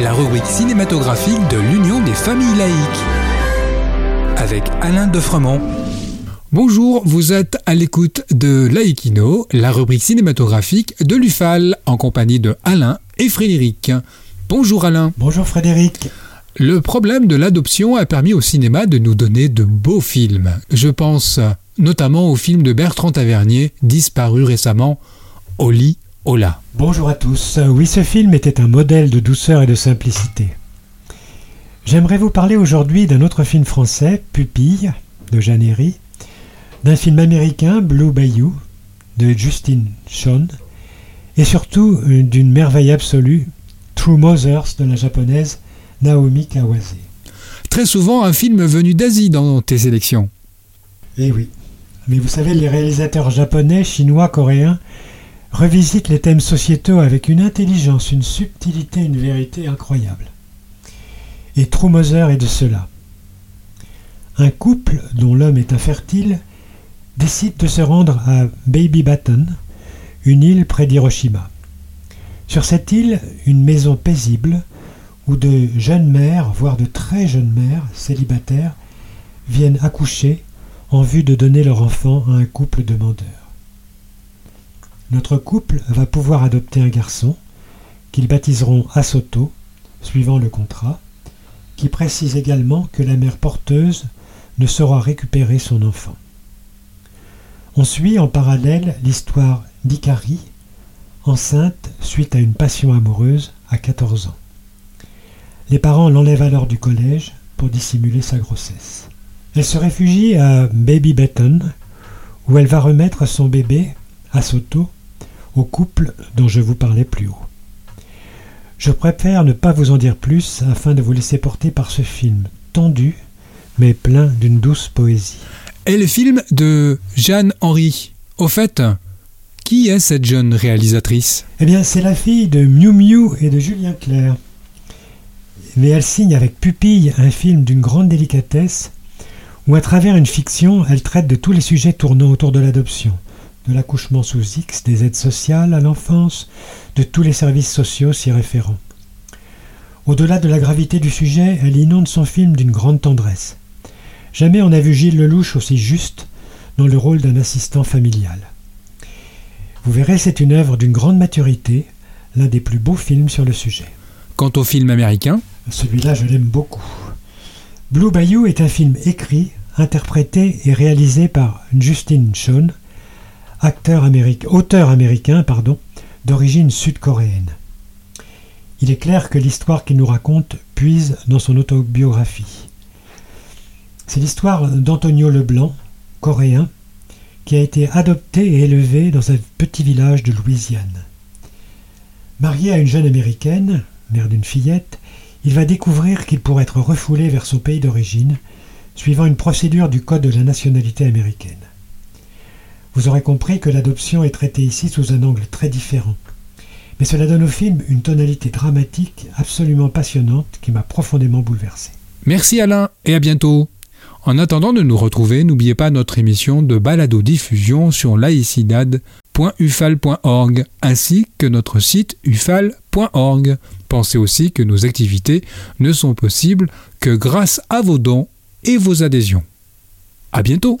La rubrique cinématographique de l'Union des familles laïques. Avec Alain Defremont. Bonjour, vous êtes à l'écoute de Laïkino, la rubrique cinématographique de l'UFAL, en compagnie de Alain et Frédéric. Bonjour Alain. Bonjour Frédéric. Le problème de l'adoption a permis au cinéma de nous donner de beaux films. Je pense notamment au film de Bertrand Tavernier, disparu récemment, Oli Ola. Bonjour à tous. Oui, ce film était un modèle de douceur et de simplicité. J'aimerais vous parler aujourd'hui d'un autre film français, Pupille, de Jeanne d'un film américain, Blue Bayou, de Justin Sean, et surtout euh, d'une merveille absolue, True Mothers, de la japonaise Naomi Kawase. Très souvent un film venu d'Asie dans tes sélections. Eh oui. Mais vous savez, les réalisateurs japonais, chinois, coréens revisitent les thèmes sociétaux avec une intelligence, une subtilité, une vérité incroyable. Et True Mother est de cela. Un couple dont l'homme est infertile décide de se rendre à Baby Baton, une île près d'Hiroshima. Sur cette île, une maison paisible où de jeunes mères, voire de très jeunes mères, célibataires, viennent accoucher en vue de donner leur enfant à un couple demandeur. Notre couple va pouvoir adopter un garçon qu'ils baptiseront Asoto, suivant le contrat, qui précise également que la mère porteuse ne saura récupérer son enfant. On suit en parallèle l'histoire d'Ikari, enceinte suite à une passion amoureuse à 14 ans. Les parents l'enlèvent alors du collège pour dissimuler sa grossesse. Elle se réfugie à Baby Baton, où elle va remettre son bébé, à Soto, au couple dont je vous parlais plus haut. Je préfère ne pas vous en dire plus afin de vous laisser porter par ce film tendu, mais plein d'une douce poésie est le film de Jeanne Henry. Au fait, qui est cette jeune réalisatrice? Eh bien, c'est la fille de Miu Miu et de Julien Clerc. Mais elle signe avec Pupille un film d'une grande délicatesse où, à travers une fiction, elle traite de tous les sujets tournant autour de l'adoption, de l'accouchement sous X, des aides sociales à l'enfance, de tous les services sociaux s'y référant. Au-delà de la gravité du sujet, elle inonde son film d'une grande tendresse. Jamais on n'a vu Gilles Lelouch aussi juste dans le rôle d'un assistant familial. Vous verrez, c'est une œuvre d'une grande maturité, l'un des plus beaux films sur le sujet. Quant au film américain Celui-là, je l'aime beaucoup. Blue Bayou est un film écrit, interprété et réalisé par Justin Sean, américain, auteur américain pardon, d'origine sud-coréenne. Il est clair que l'histoire qu'il nous raconte puise dans son autobiographie. C'est l'histoire d'Antonio Leblanc, coréen, qui a été adopté et élevé dans un petit village de Louisiane. Marié à une jeune américaine, mère d'une fillette, il va découvrir qu'il pourrait être refoulé vers son pays d'origine, suivant une procédure du Code de la nationalité américaine. Vous aurez compris que l'adoption est traitée ici sous un angle très différent. Mais cela donne au film une tonalité dramatique absolument passionnante qui m'a profondément bouleversé. Merci Alain et à bientôt. En attendant de nous retrouver, n'oubliez pas notre émission de balado-diffusion sur laicidad.ufal.org ainsi que notre site ufal.org. Pensez aussi que nos activités ne sont possibles que grâce à vos dons et vos adhésions. À bientôt!